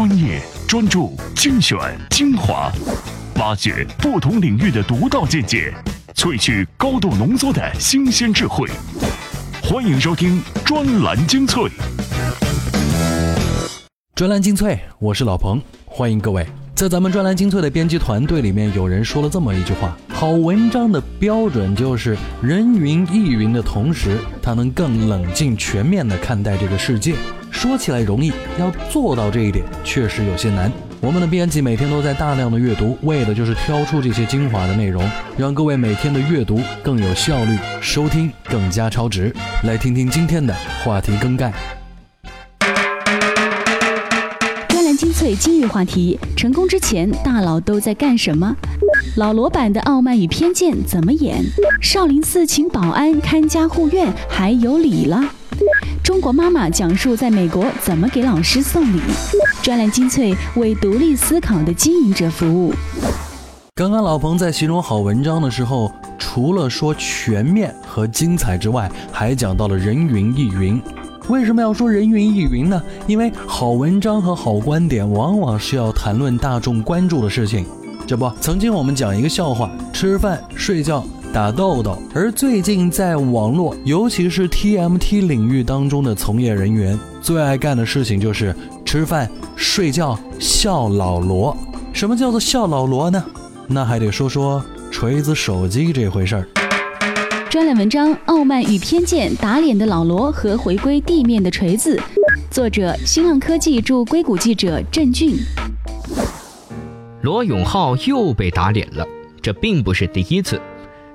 专业、专注、精选、精华，挖掘不同领域的独到见解，萃取高度浓缩的新鲜智慧。欢迎收听专栏精粹。专栏精粹，我是老彭，欢迎各位。在咱们专栏精粹的编辑团队里面，有人说了这么一句话：好文章的标准就是人云亦云的同时，他能更冷静全面地看待这个世界。说起来容易，要做到这一点确实有些难。我们的编辑每天都在大量的阅读，为的就是挑出这些精华的内容，让各位每天的阅读更有效率，收听更加超值。来听听今天的话题更改。精粹今日话题：成功之前，大佬都在干什么？老罗版的《傲慢与偏见》怎么演？少林寺请保安看家护院还有理了？中国妈妈讲述在美国怎么给老师送礼。专栏精粹为独立思考的经营者服务。刚刚老彭在形容好文章的时候，除了说全面和精彩之外，还讲到了人云亦云。为什么要说人云亦云呢？因为好文章和好观点往往是要谈论大众关注的事情。这不，曾经我们讲一个笑话：吃饭、睡觉、打豆豆。而最近在网络，尤其是 TMT 领域当中的从业人员，最爱干的事情就是吃饭、睡觉、笑老罗。什么叫做笑老罗呢？那还得说说锤子手机这回事儿。专栏文章《傲慢与偏见：打脸的老罗和回归地面的锤子》，作者：新浪科技驻硅谷记者郑俊。罗永浩又被打脸了，这并不是第一次。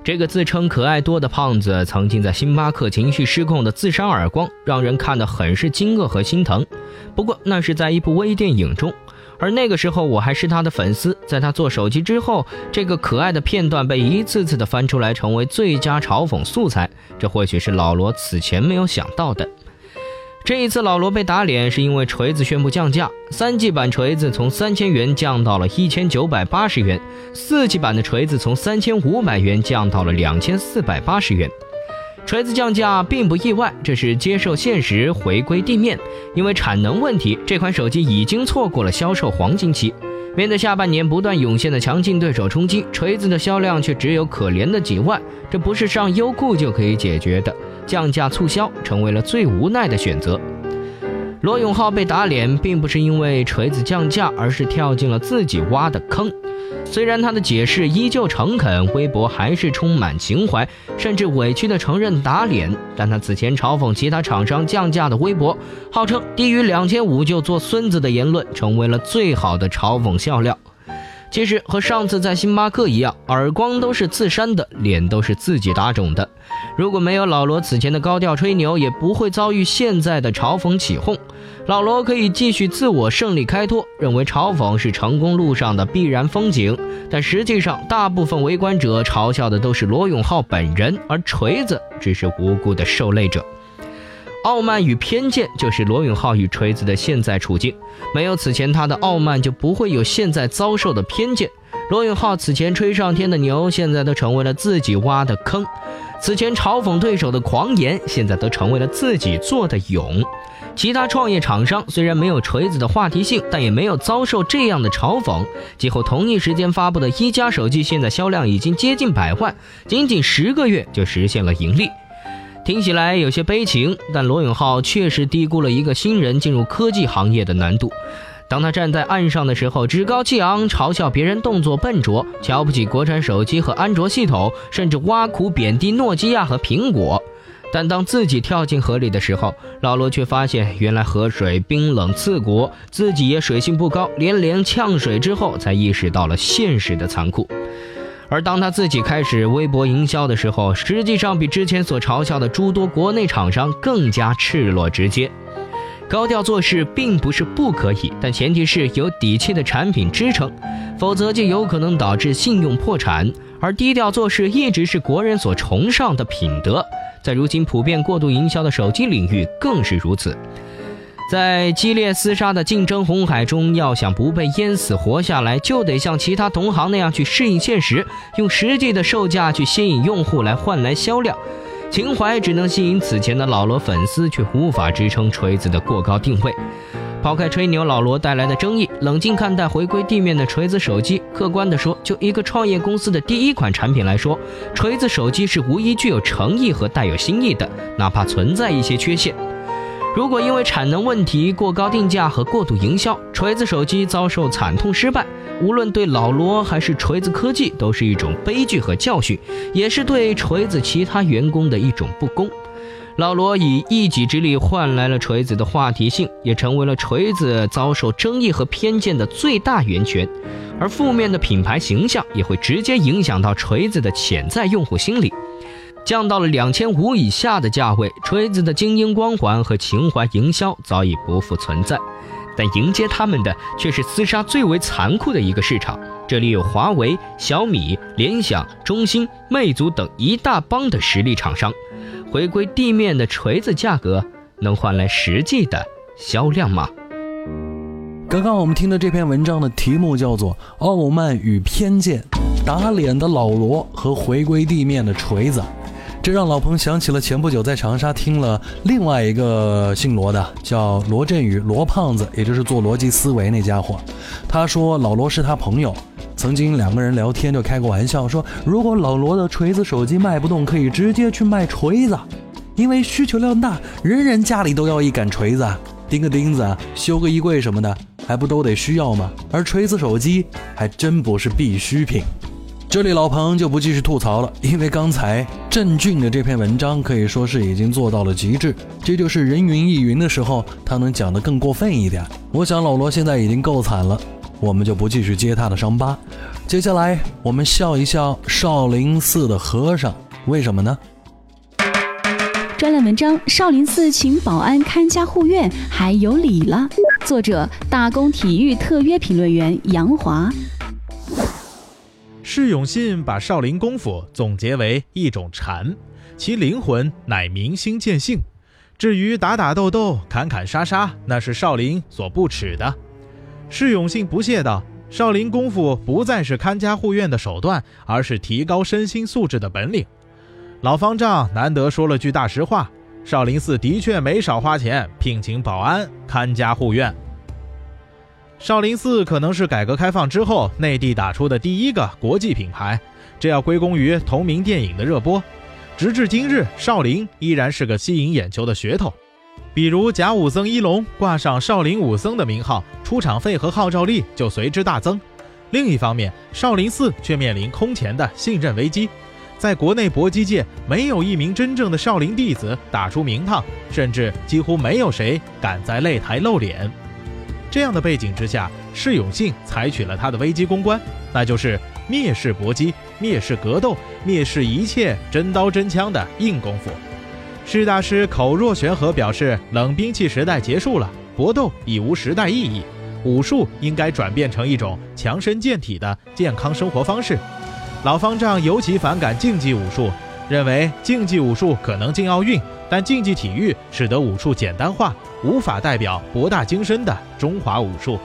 这个自称可爱多的胖子，曾经在星巴克情绪失控的自扇耳光，让人看得很是惊愕和心疼。不过那是在一部微电影中。而那个时候我还是他的粉丝，在他做手机之后，这个可爱的片段被一次次的翻出来，成为最佳嘲讽素材。这或许是老罗此前没有想到的。这一次老罗被打脸，是因为锤子宣布降价，三 G 版锤子从三千元降到了一千九百八十元，四 G 版的锤子从三千五百元降到了两千四百八十元。锤子降价并不意外，这是接受现实，回归地面。因为产能问题，这款手机已经错过了销售黄金期。面对下半年不断涌现的强劲对手冲击，锤子的销量却只有可怜的几万，这不是上优酷就可以解决的。降价促销成为了最无奈的选择。罗永浩被打脸，并不是因为锤子降价，而是跳进了自己挖的坑。虽然他的解释依旧诚恳，微博还是充满情怀，甚至委屈的承认打脸，但他此前嘲讽其他厂商降价的微博，号称低于两千五就做孙子的言论，成为了最好的嘲讽笑料。其实和上次在星巴克一样，耳光都是自扇的，脸都是自己打肿的。如果没有老罗此前的高调吹牛，也不会遭遇现在的嘲讽起哄。老罗可以继续自我胜利开脱，认为嘲讽是成功路上的必然风景。但实际上，大部分围观者嘲笑的都是罗永浩本人，而锤子只是无辜的受累者。傲慢与偏见就是罗永浩与锤子的现在处境。没有此前他的傲慢，就不会有现在遭受的偏见。罗永浩此前吹上天的牛，现在都成为了自己挖的坑；此前嘲讽对手的狂言，现在都成为了自己做的勇。其他创业厂商虽然没有锤子的话题性，但也没有遭受这样的嘲讽。几乎同一时间发布的一加手机，现在销量已经接近百万，仅仅十个月就实现了盈利。听起来有些悲情，但罗永浩确实低估了一个新人进入科技行业的难度。当他站在岸上的时候，趾高气昂，嘲笑别人动作笨拙，瞧不起国产手机和安卓系统，甚至挖苦贬低诺基亚和苹果。但当自己跳进河里的时候，老罗却发现，原来河水冰冷刺骨，自己也水性不高，连连呛水之后，才意识到了现实的残酷。而当他自己开始微博营销的时候，实际上比之前所嘲笑的诸多国内厂商更加赤裸直接。高调做事并不是不可以，但前提是有底气的产品支撑，否则就有可能导致信用破产。而低调做事一直是国人所崇尚的品德，在如今普遍过度营销的手机领域更是如此。在激烈厮杀的竞争红海中，要想不被淹死活下来，就得像其他同行那样去适应现实，用实际的售价去吸引用户来换来销量。情怀只能吸引此前的老罗粉丝，却无法支撑锤子的过高定位。抛开吹牛老罗带来的争议，冷静看待回归地面的锤子手机。客观地说，就一个创业公司的第一款产品来说，锤子手机是无疑具有诚意和带有新意的，哪怕存在一些缺陷。如果因为产能问题、过高定价和过度营销，锤子手机遭受惨痛失败，无论对老罗还是锤子科技，都是一种悲剧和教训，也是对锤子其他员工的一种不公。老罗以一己之力换来了锤子的话题性，也成为了锤子遭受争议和偏见的最大源泉，而负面的品牌形象也会直接影响到锤子的潜在用户心理。降到了两千五以下的价位，锤子的精英光环和情怀营销早已不复存在，但迎接他们的却是厮杀最为残酷的一个市场。这里有华为、小米、联想、中兴、魅族等一大帮的实力厂商，回归地面的锤子价格能换来实际的销量吗？刚刚我们听的这篇文章的题目叫做《傲慢与偏见》，打脸的老罗和回归地面的锤子。这让老彭想起了前不久在长沙听了另外一个姓罗的，叫罗振宇，罗胖子，也就是做逻辑思维那家伙。他说老罗是他朋友，曾经两个人聊天就开过玩笑说，如果老罗的锤子手机卖不动，可以直接去卖锤子，因为需求量大，人人家里都要一杆锤子，钉个钉子，修个衣柜什么的，还不都得需要吗？而锤子手机还真不是必需品。这里老彭就不继续吐槽了，因为刚才郑俊的这篇文章可以说是已经做到了极致，这就是人云亦云的时候，他能讲得更过分一点。我想老罗现在已经够惨了，我们就不继续揭他的伤疤。接下来我们笑一笑少林寺的和尚，为什么呢？专栏文章：少林寺请保安看家护院还有理了。作者：大公体育特约评论员杨华。释永信把少林功夫总结为一种禅，其灵魂乃明心见性。至于打打斗斗、砍砍杀杀，那是少林所不耻的。释永信不屑道：“少林功夫不再是看家护院的手段，而是提高身心素质的本领。”老方丈难得说了句大实话：少林寺的确没少花钱聘请保安看家护院。少林寺可能是改革开放之后内地打出的第一个国际品牌，这要归功于同名电影的热播。直至今日，少林依然是个吸引眼球的噱头。比如假武僧一龙挂上少林武僧的名号，出场费和号召力就随之大增。另一方面，少林寺却面临空前的信任危机，在国内搏击界没有一名真正的少林弟子打出名堂，甚至几乎没有谁敢在擂台露脸。这样的背景之下，释永信采取了他的危机公关，那就是蔑视搏击、蔑视格斗、蔑视一切真刀真枪的硬功夫。释大师口若悬河表示，冷兵器时代结束了，搏斗已无时代意义，武术应该转变成一种强身健体的健康生活方式。老方丈尤其反感竞技武术，认为竞技武术可能进奥运。但竞技体育使得武术简单化，无法代表博大精深的中华武术。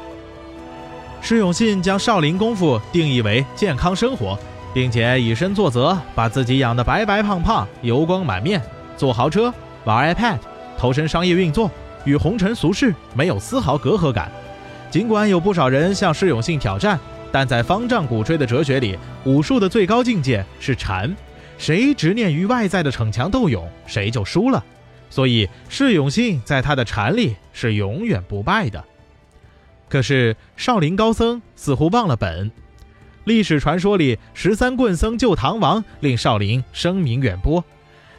释永信将少林功夫定义为健康生活，并且以身作则，把自己养得白白胖胖、油光满面，坐豪车、玩 iPad、投身商业运作，与红尘俗世没有丝毫隔阂感。尽管有不少人向释永信挑战，但在方丈鼓吹的哲学里，武术的最高境界是禅。谁执念于外在的逞强斗勇，谁就输了。所以释永信在他的禅里是永远不败的。可是少林高僧似乎忘了本。历史传说里，十三棍僧救唐王，令少林声名远播。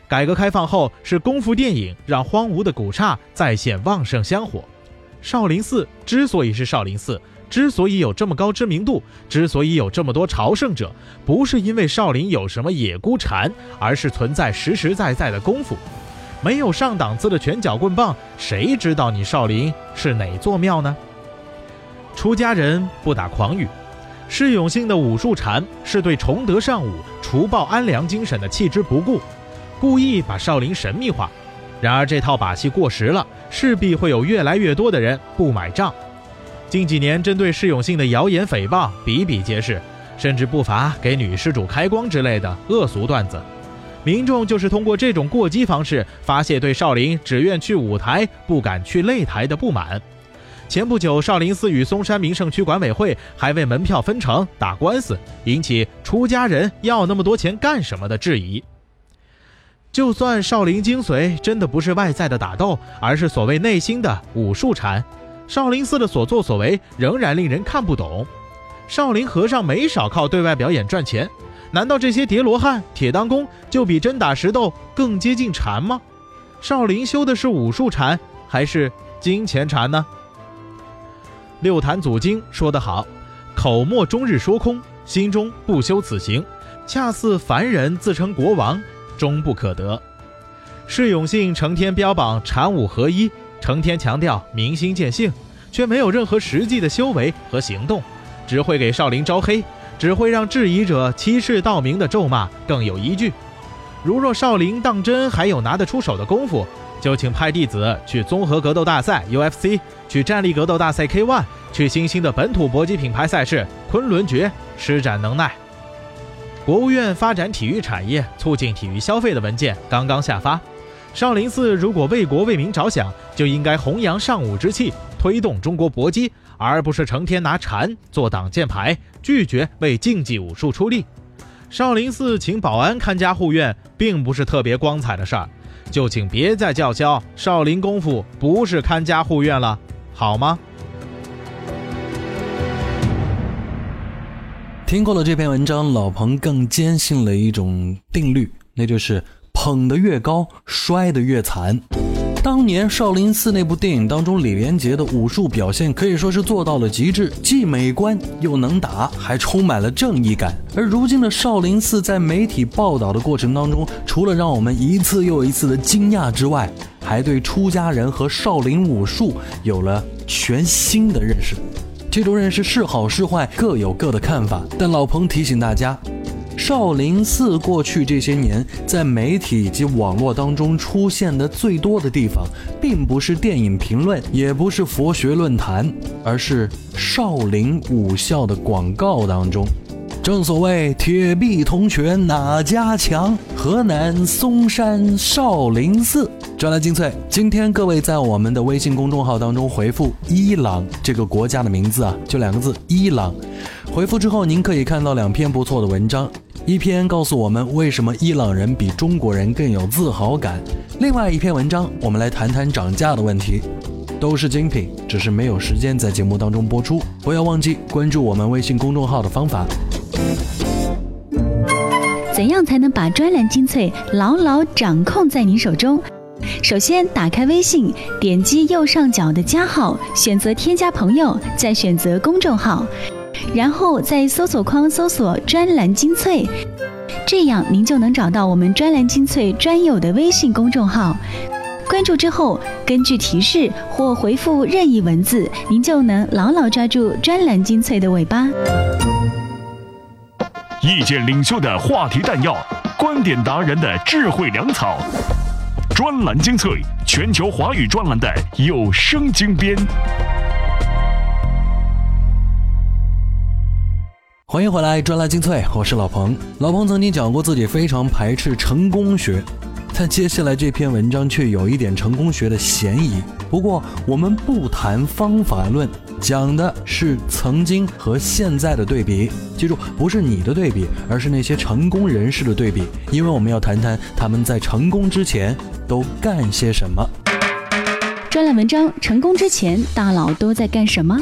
改革开放后，是功夫电影让荒芜的古刹再现旺盛香火。少林寺之所以是少林寺。之所以有这么高知名度，之所以有这么多朝圣者，不是因为少林有什么野孤禅，而是存在实实在在的功夫。没有上档次的拳脚棍棒，谁知道你少林是哪座庙呢？出家人不打诳语，释永信的武术禅是对崇德尚武、除暴安良精神的弃之不顾，故意把少林神秘化。然而这套把戏过时了，势必会有越来越多的人不买账。近几年，针对释永信的谣言诽谤比比皆是，甚至不乏给女施主开光之类的恶俗段子。民众就是通过这种过激方式发泄对少林只愿去舞台不敢去擂台的不满。前不久，少林寺与嵩山名胜区管委会还为门票分成打官司，引起出家人要那么多钱干什么的质疑。就算少林精髓真的不是外在的打斗，而是所谓内心的武术禅，少林寺的所作所为仍然令人看不懂。少林和尚没少靠对外表演赚钱，难道这些叠罗汉、铁当功就比真打实斗更接近禅吗？少林修的是武术禅还是金钱禅呢？六坛祖经说得好：“口莫终日说空，心中不修此行，恰似凡人自称国王。”终不可得。释永信成天标榜禅武合一，成天强调明心见性，却没有任何实际的修为和行动，只会给少林招黑，只会让质疑者欺世盗名的咒骂更有依据。如若少林当真还有拿得出手的功夫，就请派弟子去综合格斗大赛 UFC，去站立格斗大赛 K1，去新兴的本土搏击品牌赛事昆仑决施展能耐。国务院发展体育产业、促进体育消费的文件刚刚下发。少林寺如果为国为民着想，就应该弘扬尚武之气，推动中国搏击，而不是成天拿禅做挡箭牌，拒绝为竞技武术出力。少林寺请保安看家护院，并不是特别光彩的事儿，就请别再叫嚣少林功夫不是看家护院了，好吗？听过了这篇文章，老彭更坚信了一种定律，那就是捧得越高，摔得越惨。当年少林寺那部电影当中，李连杰的武术表现可以说是做到了极致，既美观又能打，还充满了正义感。而如今的少林寺在媒体报道的过程当中，除了让我们一次又一次的惊讶之外，还对出家人和少林武术有了全新的认识。这种认识是好是坏，各有各的看法。但老彭提醒大家，少林寺过去这些年在媒体以及网络当中出现的最多的地方，并不是电影评论，也不是佛学论坛，而是少林武校的广告当中。正所谓铁壁铜拳哪家强？河南嵩山少林寺。专栏精粹，今天各位在我们的微信公众号当中回复“伊朗”这个国家的名字啊，就两个字“伊朗”。回复之后，您可以看到两篇不错的文章，一篇告诉我们为什么伊朗人比中国人更有自豪感，另外一篇文章我们来谈谈涨价的问题。都是精品，只是没有时间在节目当中播出。不要忘记关注我们微信公众号的方法。怎样才能把专栏精粹牢牢掌控在您手中？首先，打开微信，点击右上角的加号，选择添加朋友，再选择公众号，然后在搜索框搜索“专栏精粹”，这样您就能找到我们“专栏精粹”专有的微信公众号。关注之后，根据提示或回复任意文字，您就能牢牢抓住“专栏精粹”的尾巴。意见领袖的话题弹药，观点达人的智慧粮草。专栏精粹，全球华语专栏的有声精编。欢迎回来，专栏精粹，我是老彭。老彭曾经讲过自己非常排斥成功学，但接下来这篇文章却有一点成功学的嫌疑。不过我们不谈方法论，讲的是曾经和现在的对比。记住，不是你的对比，而是那些成功人士的对比，因为我们要谈谈他们在成功之前。都干些什么？专栏文章：成功之前，大佬都在干什么？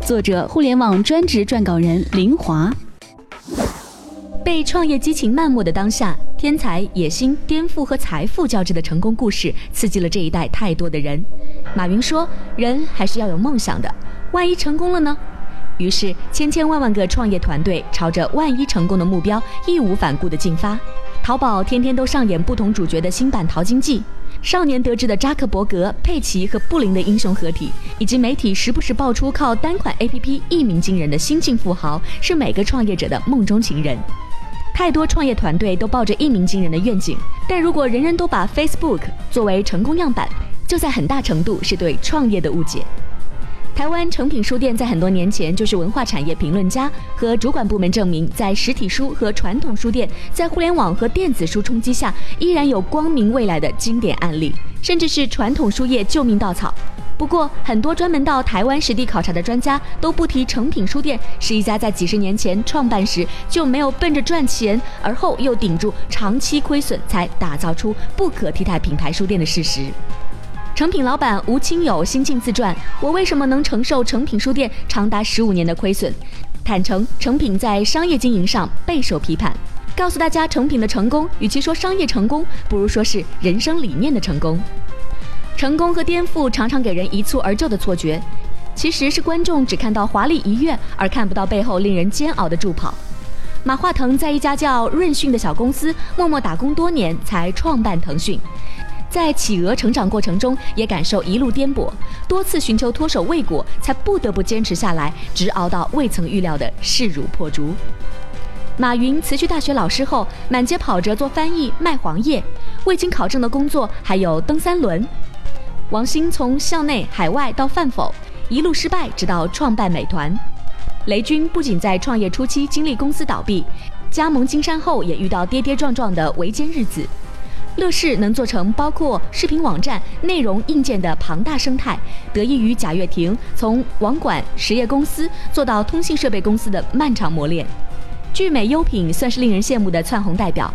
作者：互联网专职撰稿人林华。被创业激情漫没的当下，天才、野心、颠覆和财富交织的成功故事，刺激了这一代太多的人。马云说：“人还是要有梦想的，万一成功了呢？”于是，千千万万个创业团队朝着万一成功的目标，义无反顾地进发。淘宝天天都上演不同主角的新版淘金记，少年得志的扎克伯格、佩奇和布林的英雄合体，以及媒体时不时爆出靠单款 APP 一鸣惊人的新晋富豪，是每个创业者的梦中情人。太多创业团队都抱着一鸣惊人的愿景，但如果人人都把 Facebook 作为成功样板，就在很大程度是对创业的误解。台湾诚品书店在很多年前就是文化产业评论家和主管部门证明，在实体书和传统书店在互联网和电子书冲击下，依然有光明未来的经典案例，甚至是传统书业救命稻草。不过，很多专门到台湾实地考察的专家都不提诚品书店是一家在几十年前创办时就没有奔着赚钱，而后又顶住长期亏损才打造出不可替代品牌书店的事实。诚品老板吴清友新晋自传：我为什么能承受诚品书店长达十五年的亏损？坦诚诚品在商业经营上备受批判，告诉大家诚品的成功，与其说商业成功，不如说是人生理念的成功。成功和颠覆常常给人一蹴而就的错觉，其实是观众只看到华丽一跃，而看不到背后令人煎熬的助跑。马化腾在一家叫润讯的小公司默默打工多年，才创办腾讯。在企鹅成长过程中，也感受一路颠簸，多次寻求脱手未果，才不得不坚持下来，直熬到未曾预料的势如破竹。马云辞去大学老师后，满街跑着做翻译、卖黄页，未经考证的工作还有蹬三轮。王兴从校内、海外到饭否，一路失败，直到创办美团。雷军不仅在创业初期经历公司倒闭，加盟金山后也遇到跌跌撞撞的维艰日子。乐视能做成包括视频网站、内容硬件的庞大生态，得益于贾跃亭从网管实业公司做到通信设备公司的漫长磨练。聚美优品算是令人羡慕的窜红代表。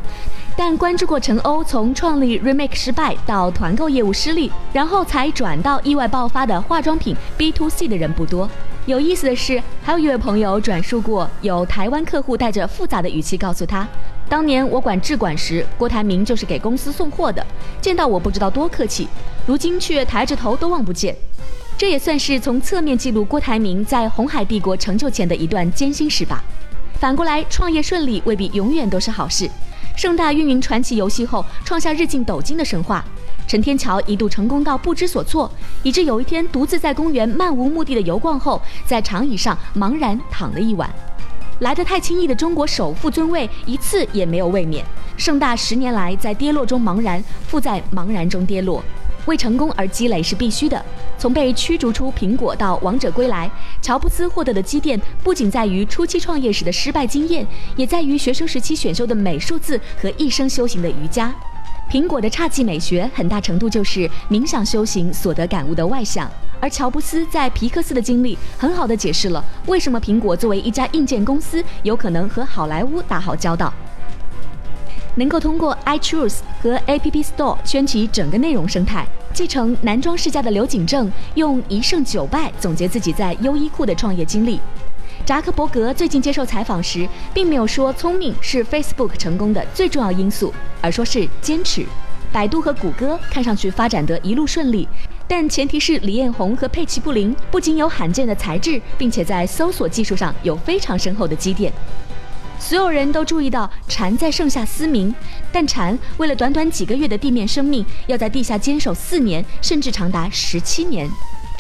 但关注过陈欧从创立 Remake 失败到团购业务失利，然后才转到意外爆发的化妆品 B to C 的人不多。有意思的是，还有一位朋友转述过，有台湾客户带着复杂的语气告诉他，当年我管质管时，郭台铭就是给公司送货的，见到我不知道多客气，如今却抬着头都望不见。这也算是从侧面记录郭台铭在红海帝国成就前的一段艰辛史吧。反过来，创业顺利未必永远都是好事。盛大运营传奇游戏后，创下日进斗金的神话。陈天桥一度成功到不知所措，以致有一天独自在公园漫无目的的游逛后，在长椅上茫然躺了一晚。来得太轻易的中国首富尊位，一次也没有卫冕。盛大十年来在跌落中茫然，富在茫然中跌落。为成功而积累是必须的。从被驱逐出苹果到王者归来，乔布斯获得的积淀不仅在于初期创业时的失败经验，也在于学生时期选修的美术字和一生修行的瑜伽。苹果的侘寂美学很大程度就是冥想修行所得感悟的外向，而乔布斯在皮克斯的经历很好的解释了为什么苹果作为一家硬件公司有可能和好莱坞打好交道。能够通过 iChoose 和 App Store 圈起整个内容生态，继承男装世家的刘景正用一胜九败总结自己在优衣库的创业经历。扎克伯格最近接受采访时，并没有说聪明是 Facebook 成功的最重要因素，而说是坚持。百度和谷歌看上去发展得一路顺利，但前提是李彦宏和佩奇布林不仅有罕见的才智，并且在搜索技术上有非常深厚的积淀。所有人都注意到蝉在盛夏嘶鸣，但蝉为了短短几个月的地面生命，要在地下坚守四年，甚至长达十七年。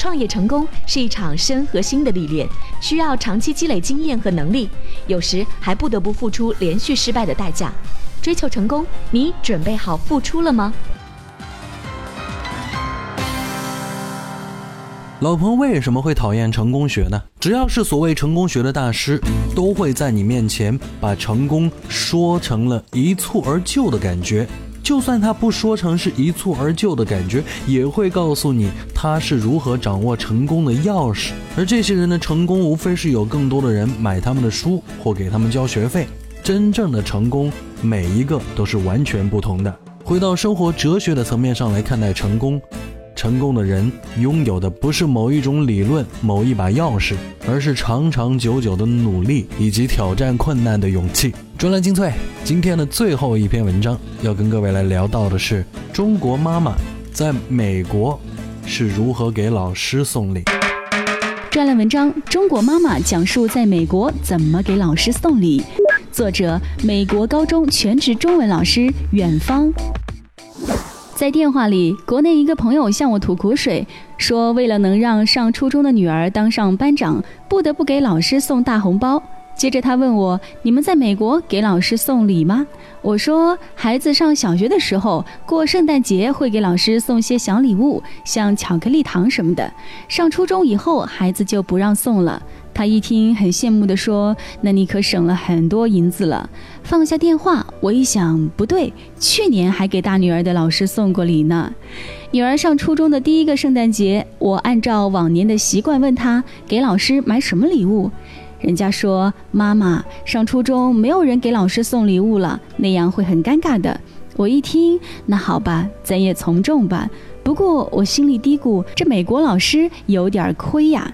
创业成功是一场身和心的历练，需要长期积累经验和能力，有时还不得不付出连续失败的代价。追求成功，你准备好付出了吗？老彭为什么会讨厌成功学呢？只要是所谓成功学的大师，都会在你面前把成功说成了一蹴而就的感觉。就算他不说成是一蹴而就的感觉，也会告诉你他是如何掌握成功的钥匙。而这些人的成功，无非是有更多的人买他们的书或给他们交学费。真正的成功，每一个都是完全不同的。回到生活哲学的层面上来看待成功。成功的人拥有的不是某一种理论、某一把钥匙，而是长长久久的努力以及挑战困难的勇气。专栏精粹，今天的最后一篇文章要跟各位来聊到的是中国妈妈在美国是如何给老师送礼。专栏文章：中国妈妈讲述在美国怎么给老师送礼。作者：美国高中全职中文老师远方。在电话里，国内一个朋友向我吐苦水，说为了能让上初中的女儿当上班长，不得不给老师送大红包。接着他问我：“你们在美国给老师送礼吗？”我说：“孩子上小学的时候，过圣诞节会给老师送些小礼物，像巧克力糖什么的。上初中以后，孩子就不让送了。”他一听，很羡慕地说：“那你可省了很多银子了。”放下电话。我一想，不对，去年还给大女儿的老师送过礼呢。女儿上初中的第一个圣诞节，我按照往年的习惯问她给老师买什么礼物。人家说妈妈上初中没有人给老师送礼物了，那样会很尴尬的。我一听，那好吧，咱也从众吧。不过我心里嘀咕，这美国老师有点亏呀。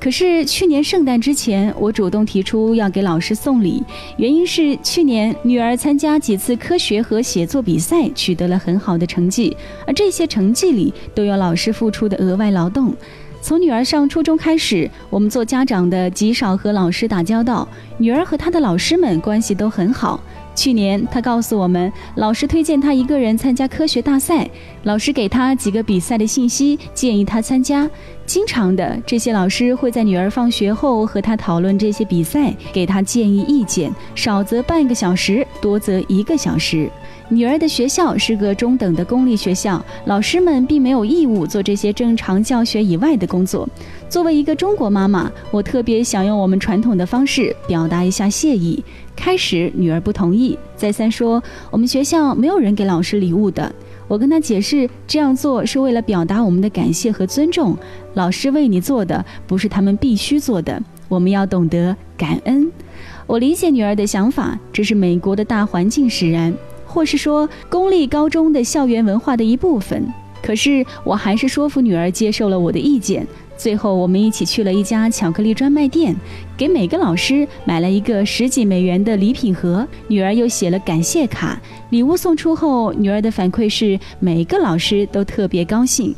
可是去年圣诞之前，我主动提出要给老师送礼，原因是去年女儿参加几次科学和写作比赛，取得了很好的成绩，而这些成绩里都有老师付出的额外劳动。从女儿上初中开始，我们做家长的极少和老师打交道，女儿和她的老师们关系都很好。去年，他告诉我们，老师推荐他一个人参加科学大赛，老师给他几个比赛的信息，建议他参加。经常的，这些老师会在女儿放学后和他讨论这些比赛，给他建议意见，少则半个小时，多则一个小时。女儿的学校是个中等的公立学校，老师们并没有义务做这些正常教学以外的工作。作为一个中国妈妈，我特别想用我们传统的方式表达一下谢意。开始，女儿不同意，再三说我们学校没有人给老师礼物的。我跟她解释，这样做是为了表达我们的感谢和尊重。老师为你做的，不是他们必须做的，我们要懂得感恩。我理解女儿的想法，这是美国的大环境使然。或是说公立高中的校园文化的一部分，可是我还是说服女儿接受了我的意见。最后，我们一起去了一家巧克力专卖店，给每个老师买了一个十几美元的礼品盒。女儿又写了感谢卡。礼物送出后，女儿的反馈是每个老师都特别高兴。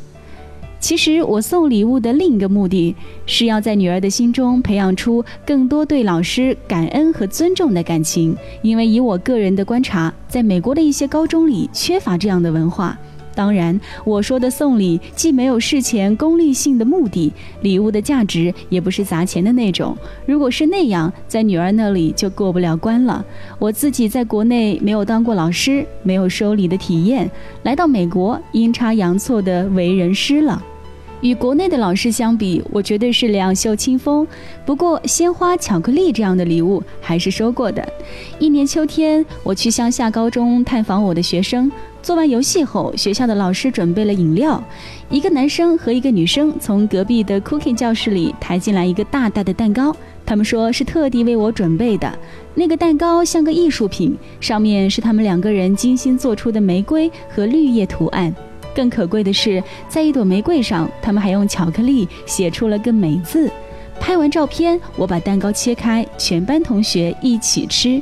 其实我送礼物的另一个目的是要在女儿的心中培养出更多对老师感恩和尊重的感情，因为以我个人的观察，在美国的一些高中里缺乏这样的文化。当然，我说的送礼既没有事前功利性的目的，礼物的价值也不是砸钱的那种。如果是那样，在女儿那里就过不了关了。我自己在国内没有当过老师，没有收礼的体验，来到美国阴差阳错的为人师了。与国内的老师相比，我绝对是两袖清风。不过，鲜花、巧克力这样的礼物还是收过的。一年秋天，我去乡下高中探访我的学生。做完游戏后，学校的老师准备了饮料。一个男生和一个女生从隔壁的 cooking 教室里抬进来一个大大的蛋糕，他们说是特地为我准备的。那个蛋糕像个艺术品，上面是他们两个人精心做出的玫瑰和绿叶图案。更可贵的是，在一朵玫瑰上，他们还用巧克力写出了个“美”字。拍完照片，我把蛋糕切开，全班同学一起吃。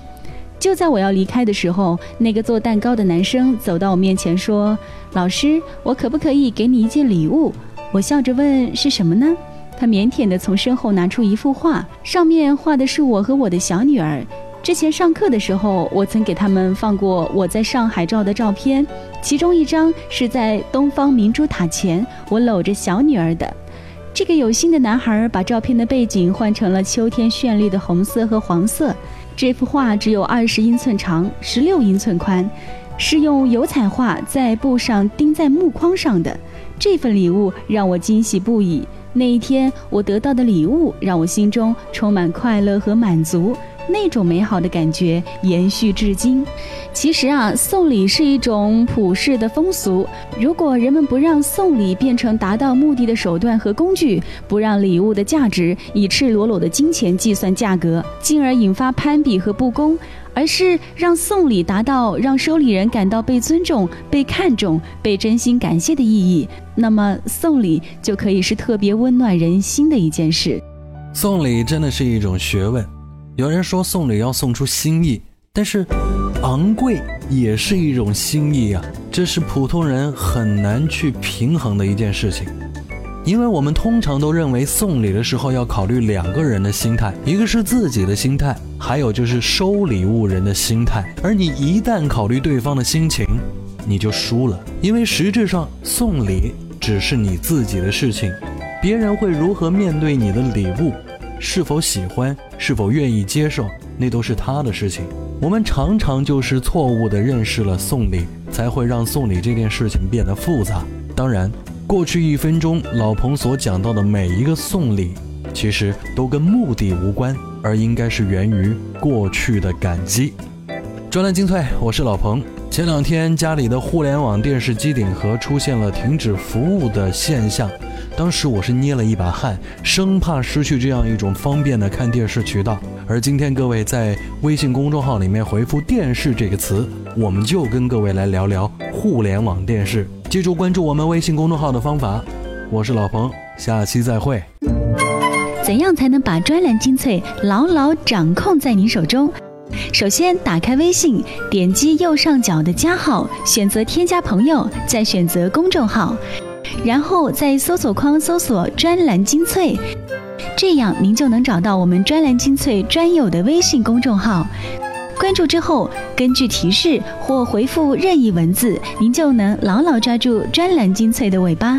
就在我要离开的时候，那个做蛋糕的男生走到我面前说：“老师，我可不可以给你一件礼物？”我笑着问：“是什么呢？”他腼腆地从身后拿出一幅画，上面画的是我和我的小女儿。之前上课的时候，我曾给他们放过我在上海照的照片，其中一张是在东方明珠塔前，我搂着小女儿的。这个有心的男孩把照片的背景换成了秋天绚丽的红色和黄色。这幅画只有二十英寸长，十六英寸宽，是用油彩画在布上钉在木框上的。这份礼物让我惊喜不已。那一天，我得到的礼物让我心中充满快乐和满足。那种美好的感觉延续至今。其实啊，送礼是一种普世的风俗。如果人们不让送礼变成达到目的的手段和工具，不让礼物的价值以赤裸裸的金钱计算价格，进而引发攀比和不公，而是让送礼达到让收礼人感到被尊重、被看重、被真心感谢的意义，那么送礼就可以是特别温暖人心的一件事。送礼真的是一种学问。有人说送礼要送出心意，但是昂贵也是一种心意啊，这是普通人很难去平衡的一件事情。因为我们通常都认为送礼的时候要考虑两个人的心态，一个是自己的心态，还有就是收礼物人的心态。而你一旦考虑对方的心情，你就输了，因为实质上送礼只是你自己的事情，别人会如何面对你的礼物。是否喜欢，是否愿意接受，那都是他的事情。我们常常就是错误地认识了送礼，才会让送礼这件事情变得复杂。当然，过去一分钟，老彭所讲到的每一个送礼，其实都跟目的无关，而应该是源于过去的感激。专栏精粹，我是老彭。前两天家里的互联网电视机顶盒出现了停止服务的现象，当时我是捏了一把汗，生怕失去这样一种方便的看电视渠道。而今天各位在微信公众号里面回复“电视”这个词，我们就跟各位来聊聊互联网电视。记住关注我们微信公众号的方法，我是老彭，下期再会。怎样才能把专栏精粹牢牢掌控在您手中？首先，打开微信，点击右上角的加号，选择添加朋友，再选择公众号，然后在搜索框搜索“专栏精粹”，这样您就能找到我们“专栏精粹”专有的微信公众号。关注之后，根据提示或回复任意文字，您就能牢牢抓住“专栏精粹”的尾巴。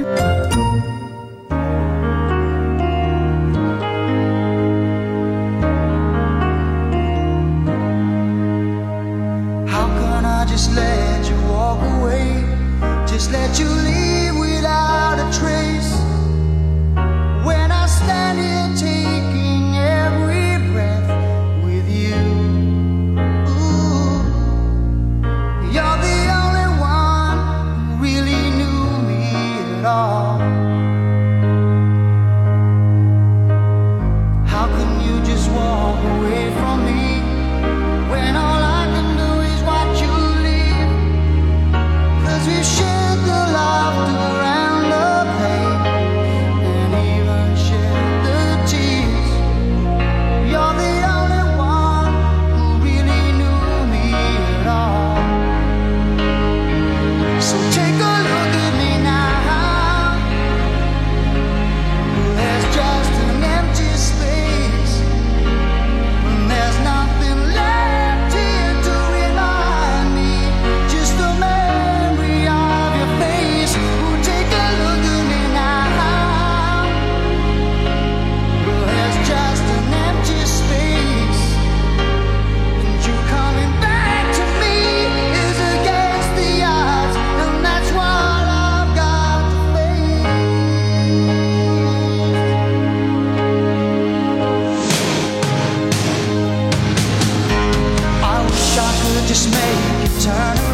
just make you turn